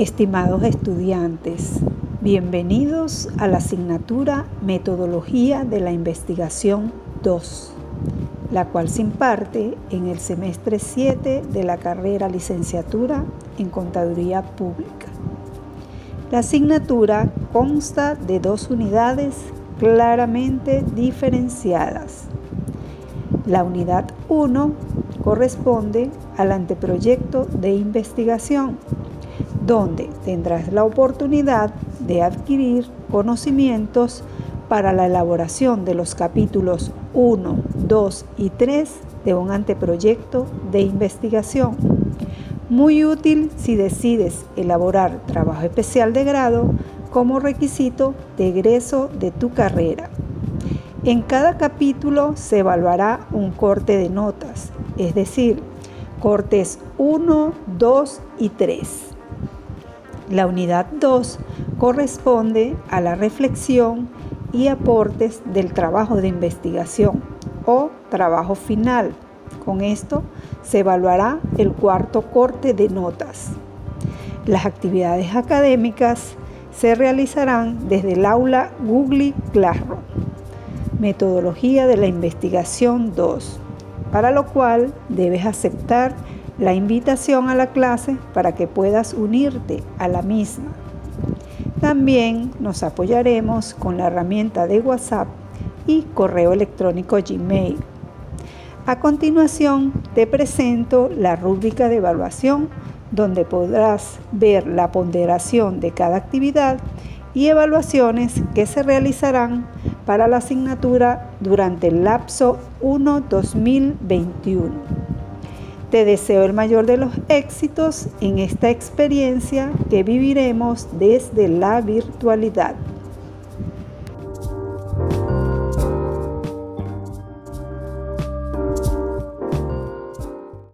Estimados estudiantes, bienvenidos a la asignatura Metodología de la Investigación 2, la cual se imparte en el semestre 7 de la carrera licenciatura en Contaduría Pública. La asignatura consta de dos unidades claramente diferenciadas. La unidad 1 corresponde al anteproyecto de investigación donde tendrás la oportunidad de adquirir conocimientos para la elaboración de los capítulos 1, 2 y 3 de un anteproyecto de investigación. Muy útil si decides elaborar trabajo especial de grado como requisito de egreso de tu carrera. En cada capítulo se evaluará un corte de notas, es decir, cortes 1, 2 y 3. La unidad 2 corresponde a la reflexión y aportes del trabajo de investigación o trabajo final. Con esto se evaluará el cuarto corte de notas. Las actividades académicas se realizarán desde el aula Google Classroom. Metodología de la investigación 2, para lo cual debes aceptar la invitación a la clase para que puedas unirte a la misma. También nos apoyaremos con la herramienta de WhatsApp y correo electrónico Gmail. A continuación te presento la rúbrica de evaluación donde podrás ver la ponderación de cada actividad y evaluaciones que se realizarán para la asignatura durante el lapso 1-2021. Te deseo el mayor de los éxitos en esta experiencia que viviremos desde la virtualidad.